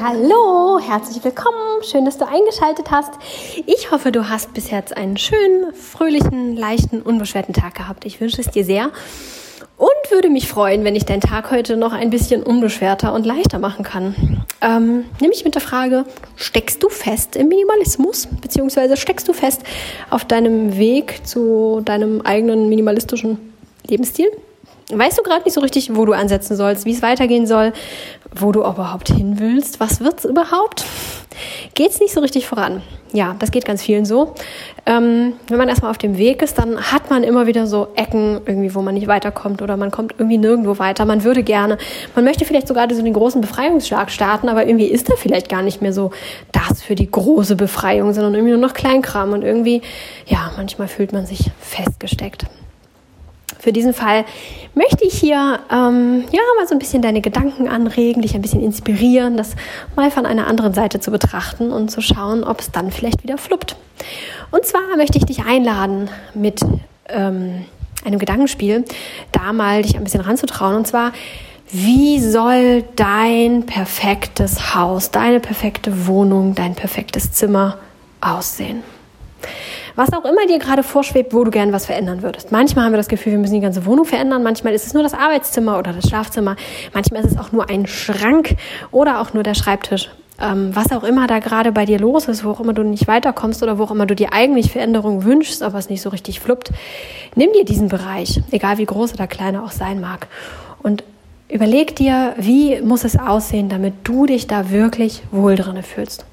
Hallo, herzlich willkommen. Schön, dass du eingeschaltet hast. Ich hoffe, du hast bis jetzt einen schönen, fröhlichen, leichten, unbeschwerten Tag gehabt. Ich wünsche es dir sehr würde mich freuen, wenn ich deinen Tag heute noch ein bisschen unbeschwerter und leichter machen kann. Ähm, nämlich mit der Frage, steckst du fest im Minimalismus, beziehungsweise steckst du fest auf deinem Weg zu deinem eigenen minimalistischen Lebensstil? Weißt du gerade nicht so richtig, wo du ansetzen sollst, wie es weitergehen soll, wo du überhaupt hin willst, was wird's überhaupt? Geht's nicht so richtig voran? Ja, das geht ganz vielen so. Ähm, wenn man erstmal auf dem Weg ist, dann hat man immer wieder so Ecken irgendwie, wo man nicht weiterkommt oder man kommt irgendwie nirgendwo weiter. Man würde gerne, man möchte vielleicht sogar so den großen Befreiungsschlag starten, aber irgendwie ist da vielleicht gar nicht mehr so das für die große Befreiung, sondern irgendwie nur noch Kleinkram und irgendwie, ja, manchmal fühlt man sich festgesteckt. Für diesen Fall möchte ich hier ähm, ja mal so ein bisschen deine Gedanken anregen, dich ein bisschen inspirieren, das mal von einer anderen Seite zu betrachten und zu schauen, ob es dann vielleicht wieder fluppt. Und zwar möchte ich dich einladen mit ähm, einem Gedankenspiel, da mal dich ein bisschen ranzutrauen. Und zwar, wie soll dein perfektes Haus, deine perfekte Wohnung, dein perfektes Zimmer aussehen? Was auch immer dir gerade vorschwebt, wo du gern was verändern würdest. Manchmal haben wir das Gefühl, wir müssen die ganze Wohnung verändern, manchmal ist es nur das Arbeitszimmer oder das Schlafzimmer, manchmal ist es auch nur ein Schrank oder auch nur der Schreibtisch. Ähm, was auch immer da gerade bei dir los ist, wo auch immer du nicht weiterkommst oder wo auch immer du dir eigentlich Veränderungen wünschst, aber es nicht so richtig fluppt, nimm dir diesen Bereich, egal wie groß oder klein er auch sein mag, und überleg dir, wie muss es aussehen, damit du dich da wirklich wohl drinne fühlst.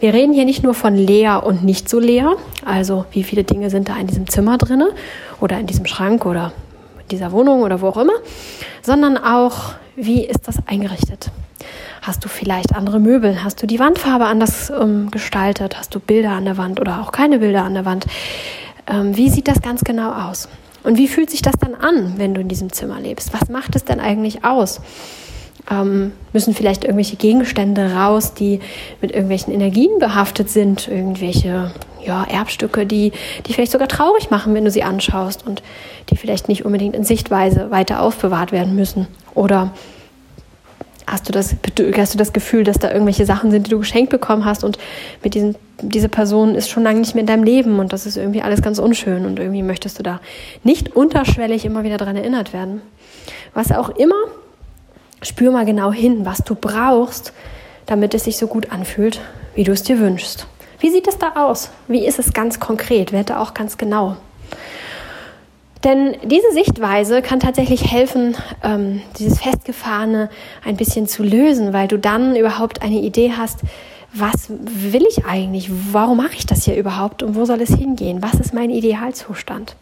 Wir reden hier nicht nur von leer und nicht so leer, also wie viele Dinge sind da in diesem Zimmer drinne oder in diesem Schrank oder dieser Wohnung oder wo auch immer, sondern auch, wie ist das eingerichtet? Hast du vielleicht andere Möbel? Hast du die Wandfarbe anders ähm, gestaltet? Hast du Bilder an der Wand oder auch keine Bilder an der Wand? Ähm, wie sieht das ganz genau aus? Und wie fühlt sich das dann an, wenn du in diesem Zimmer lebst? Was macht es denn eigentlich aus? Ähm, müssen vielleicht irgendwelche Gegenstände raus, die mit irgendwelchen Energien behaftet sind, irgendwelche ja, Erbstücke, die, die vielleicht sogar traurig machen, wenn du sie anschaust und die vielleicht nicht unbedingt in Sichtweise weiter aufbewahrt werden müssen. Oder hast du das, hast du das Gefühl, dass da irgendwelche Sachen sind, die du geschenkt bekommen hast und mit diesen, diese Person ist schon lange nicht mehr in deinem Leben und das ist irgendwie alles ganz unschön und irgendwie möchtest du da nicht unterschwellig immer wieder daran erinnert werden. Was auch immer Spür mal genau hin, was du brauchst, damit es sich so gut anfühlt, wie du es dir wünschst. Wie sieht es da aus? Wie ist es ganz konkret? Werde auch ganz genau. Denn diese Sichtweise kann tatsächlich helfen, ähm, dieses Festgefahrene ein bisschen zu lösen, weil du dann überhaupt eine Idee hast, was will ich eigentlich? Warum mache ich das hier überhaupt? Und wo soll es hingehen? Was ist mein Idealzustand?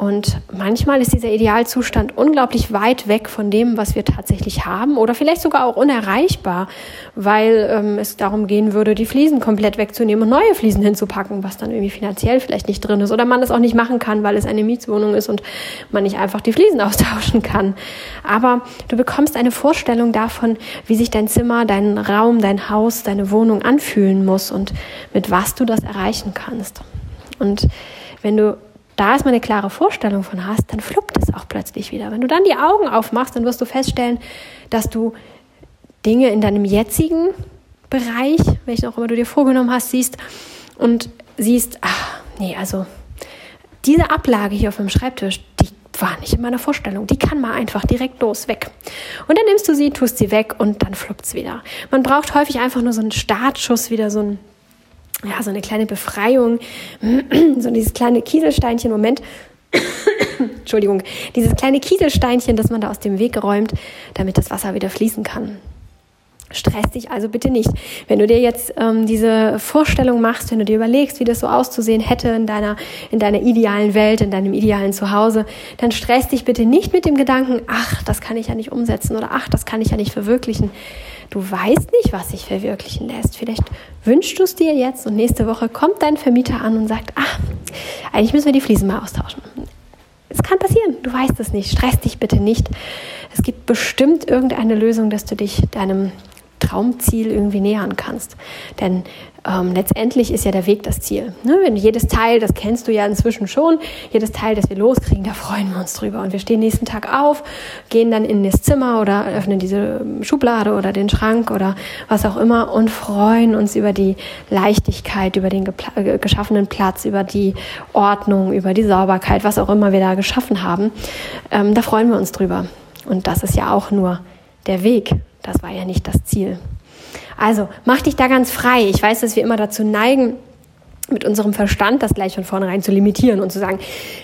Und manchmal ist dieser Idealzustand unglaublich weit weg von dem, was wir tatsächlich haben oder vielleicht sogar auch unerreichbar, weil ähm, es darum gehen würde, die Fliesen komplett wegzunehmen und neue Fliesen hinzupacken, was dann irgendwie finanziell vielleicht nicht drin ist oder man das auch nicht machen kann, weil es eine Mietswohnung ist und man nicht einfach die Fliesen austauschen kann. Aber du bekommst eine Vorstellung davon, wie sich dein Zimmer, dein Raum, dein Haus, deine Wohnung anfühlen muss und mit was du das erreichen kannst. Und wenn du da erstmal eine klare Vorstellung von hast, dann fluppt es auch plötzlich wieder. Wenn du dann die Augen aufmachst, dann wirst du feststellen, dass du Dinge in deinem jetzigen Bereich, welchen auch immer du dir vorgenommen hast, siehst und siehst, ach, nee, also diese Ablage hier auf dem Schreibtisch, die war nicht in meiner Vorstellung. Die kann mal einfach direkt los weg. Und dann nimmst du sie, tust sie weg und dann fluppt es wieder. Man braucht häufig einfach nur so einen Startschuss, wieder so ein ja, so eine kleine Befreiung, so dieses kleine Kieselsteinchen, Moment, Entschuldigung, dieses kleine Kieselsteinchen, das man da aus dem Weg räumt, damit das Wasser wieder fließen kann. Stress dich also bitte nicht. Wenn du dir jetzt ähm, diese Vorstellung machst, wenn du dir überlegst, wie das so auszusehen hätte in deiner, in deiner idealen Welt, in deinem idealen Zuhause, dann stress dich bitte nicht mit dem Gedanken, ach, das kann ich ja nicht umsetzen oder ach, das kann ich ja nicht verwirklichen. Du weißt nicht, was sich verwirklichen lässt. Vielleicht wünschst du es dir jetzt und nächste Woche kommt dein Vermieter an und sagt, ach, eigentlich müssen wir die Fliesen mal austauschen. Es kann passieren, du weißt es nicht. Stress dich bitte nicht. Es gibt bestimmt irgendeine Lösung, dass du dich deinem Traumziel irgendwie nähern kannst. Denn ähm, letztendlich ist ja der Weg das Ziel. Ne? Wenn jedes Teil, das kennst du ja inzwischen schon, jedes Teil, das wir loskriegen, da freuen wir uns drüber. Und wir stehen nächsten Tag auf, gehen dann in das Zimmer oder öffnen diese Schublade oder den Schrank oder was auch immer und freuen uns über die Leichtigkeit, über den äh, geschaffenen Platz, über die Ordnung, über die Sauberkeit, was auch immer wir da geschaffen haben. Ähm, da freuen wir uns drüber. Und das ist ja auch nur der Weg. Das war ja nicht das Ziel. Also mach dich da ganz frei. Ich weiß, dass wir immer dazu neigen, mit unserem Verstand das gleich von vornherein zu limitieren und zu sagen,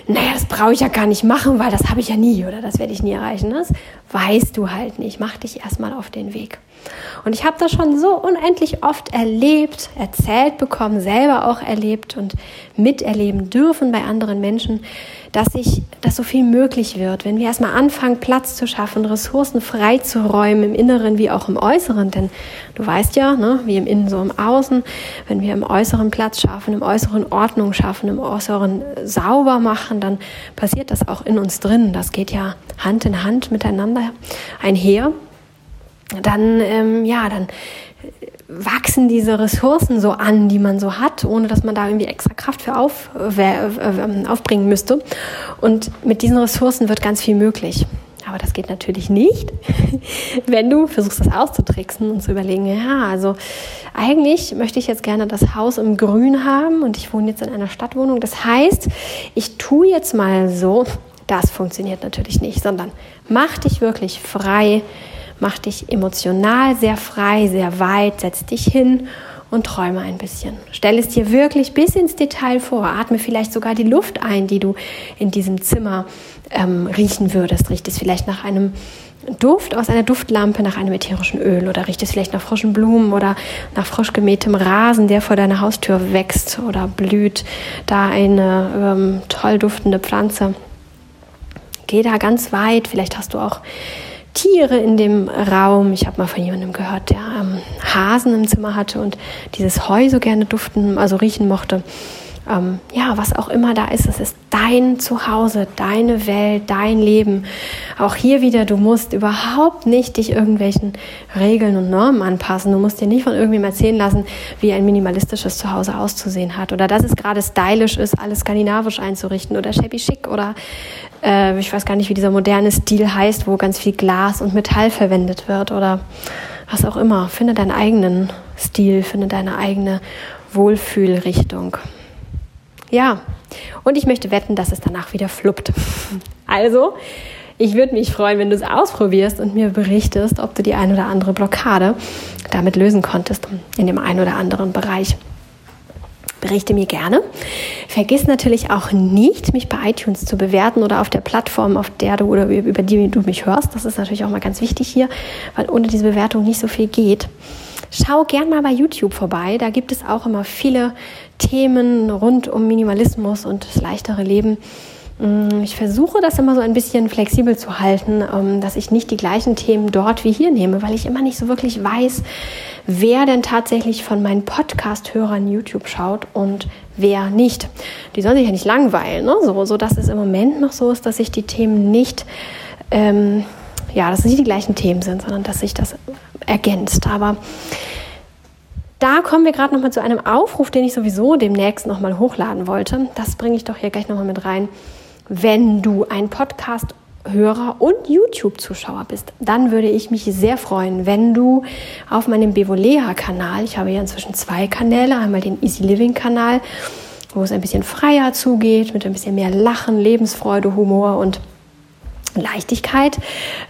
naja, das brauche ich ja gar nicht machen, weil das habe ich ja nie oder das werde ich nie erreichen. Das weißt du halt nicht. Mach dich erstmal auf den Weg. Und ich habe das schon so unendlich oft erlebt, erzählt bekommen, selber auch erlebt und miterleben dürfen bei anderen Menschen, dass sich, dass so viel möglich wird, wenn wir erstmal anfangen, Platz zu schaffen, Ressourcen freizuräumen, im Inneren wie auch im Äußeren. Denn du weißt ja, ne, wie im Innen so im Außen, wenn wir im Äußeren Platz schaffen, im Äußeren Ordnung schaffen, im Äußeren sauber machen, dann passiert das auch in uns drin. Das geht ja Hand in Hand miteinander einher dann, ähm, ja, dann wachsen diese Ressourcen so an, die man so hat, ohne dass man da irgendwie extra Kraft für auf, äh, äh, aufbringen müsste. Und mit diesen Ressourcen wird ganz viel möglich. Aber das geht natürlich nicht, wenn du versuchst, das auszutricksen und zu überlegen, ja, also eigentlich möchte ich jetzt gerne das Haus im Grün haben und ich wohne jetzt in einer Stadtwohnung. Das heißt, ich tue jetzt mal so, das funktioniert natürlich nicht, sondern mach dich wirklich frei Mach dich emotional sehr frei, sehr weit, setz dich hin und träume ein bisschen. Stell es dir wirklich bis ins Detail vor. Atme vielleicht sogar die Luft ein, die du in diesem Zimmer ähm, riechen würdest. Riecht es vielleicht nach einem Duft aus einer Duftlampe, nach einem ätherischen Öl oder riecht es vielleicht nach frischen Blumen oder nach frisch gemähtem Rasen, der vor deiner Haustür wächst oder blüht da eine ähm, toll duftende Pflanze. Geh da ganz weit. Vielleicht hast du auch Tiere in dem Raum. Ich habe mal von jemandem gehört, der ähm, Hasen im Zimmer hatte und dieses Heu so gerne duften, also riechen mochte. Ähm, ja, was auch immer da ist, es ist dein Zuhause, deine Welt, dein Leben. Auch hier wieder, du musst überhaupt nicht dich irgendwelchen Regeln und Normen anpassen. Du musst dir nicht von irgendwem erzählen lassen, wie ein minimalistisches Zuhause auszusehen hat oder dass es gerade stylisch ist, alles skandinavisch einzurichten oder shabby chic oder äh, ich weiß gar nicht, wie dieser moderne Stil heißt, wo ganz viel Glas und Metall verwendet wird oder was auch immer. Finde deinen eigenen Stil, finde deine eigene Wohlfühlrichtung. Ja, und ich möchte wetten, dass es danach wieder fluppt. Also, ich würde mich freuen, wenn du es ausprobierst und mir berichtest, ob du die ein oder andere Blockade damit lösen konntest in dem einen oder anderen Bereich berichte mir gerne. Vergiss natürlich auch nicht, mich bei iTunes zu bewerten oder auf der Plattform, auf der du oder über die du mich hörst. Das ist natürlich auch mal ganz wichtig hier, weil ohne diese Bewertung nicht so viel geht. Schau gern mal bei YouTube vorbei. Da gibt es auch immer viele Themen rund um Minimalismus und das leichtere Leben. Mm, ich versuche das immer so ein bisschen flexibel zu halten, ähm, dass ich nicht die gleichen Themen dort wie hier nehme, weil ich immer nicht so wirklich weiß, wer denn tatsächlich von meinen Podcast-Hörern YouTube schaut und wer nicht. Die sollen sich ja nicht langweilen, ne? so, so dass es im Moment noch so ist, dass sich die Themen nicht, ähm, ja, dass es nicht die gleichen Themen sind, sondern dass sich das ergänzt. Aber da kommen wir gerade noch mal zu einem Aufruf, den ich sowieso demnächst noch mal hochladen wollte. Das bringe ich doch hier gleich noch mal mit rein. Wenn du ein Podcast Hörer und YouTube-Zuschauer bist, dann würde ich mich sehr freuen, wenn du auf meinem Bevolea-Kanal, ich habe ja inzwischen zwei Kanäle, einmal den Easy Living-Kanal, wo es ein bisschen freier zugeht, mit ein bisschen mehr Lachen, Lebensfreude, Humor und Leichtigkeit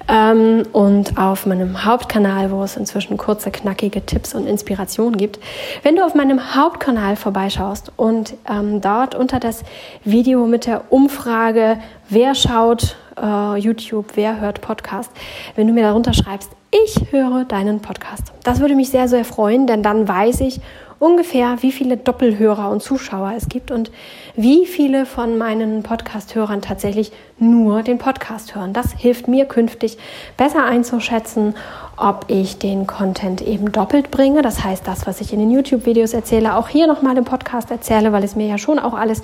ähm, und auf meinem Hauptkanal, wo es inzwischen kurze, knackige Tipps und Inspirationen gibt. Wenn du auf meinem Hauptkanal vorbeischaust und ähm, dort unter das Video mit der Umfrage, wer schaut äh, YouTube, wer hört Podcast, wenn du mir darunter schreibst, ich höre deinen Podcast. Das würde mich sehr, sehr freuen, denn dann weiß ich, ungefähr, wie viele Doppelhörer und Zuschauer es gibt und wie viele von meinen Podcast-Hörern tatsächlich nur den Podcast hören. Das hilft mir künftig besser einzuschätzen, ob ich den Content eben doppelt bringe. Das heißt, das, was ich in den YouTube-Videos erzähle, auch hier nochmal im Podcast erzähle, weil es mir ja schon auch alles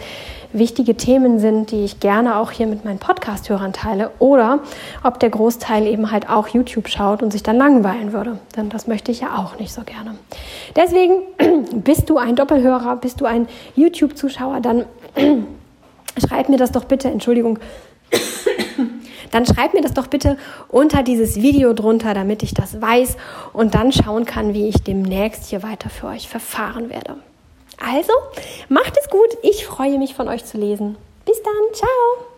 wichtige Themen sind, die ich gerne auch hier mit meinen Podcast-Hörern teile. Oder ob der Großteil eben halt auch YouTube schaut und sich dann langweilen würde. Denn das möchte ich ja auch nicht so gerne. Deswegen bist du ein Doppelhörer, bist du ein YouTube-Zuschauer, dann schreib mir das doch bitte, Entschuldigung, dann schreib mir das doch bitte unter dieses Video drunter, damit ich das weiß und dann schauen kann, wie ich demnächst hier weiter für euch verfahren werde. Also, macht es gut. Ich freue mich von euch zu lesen. Bis dann. Ciao.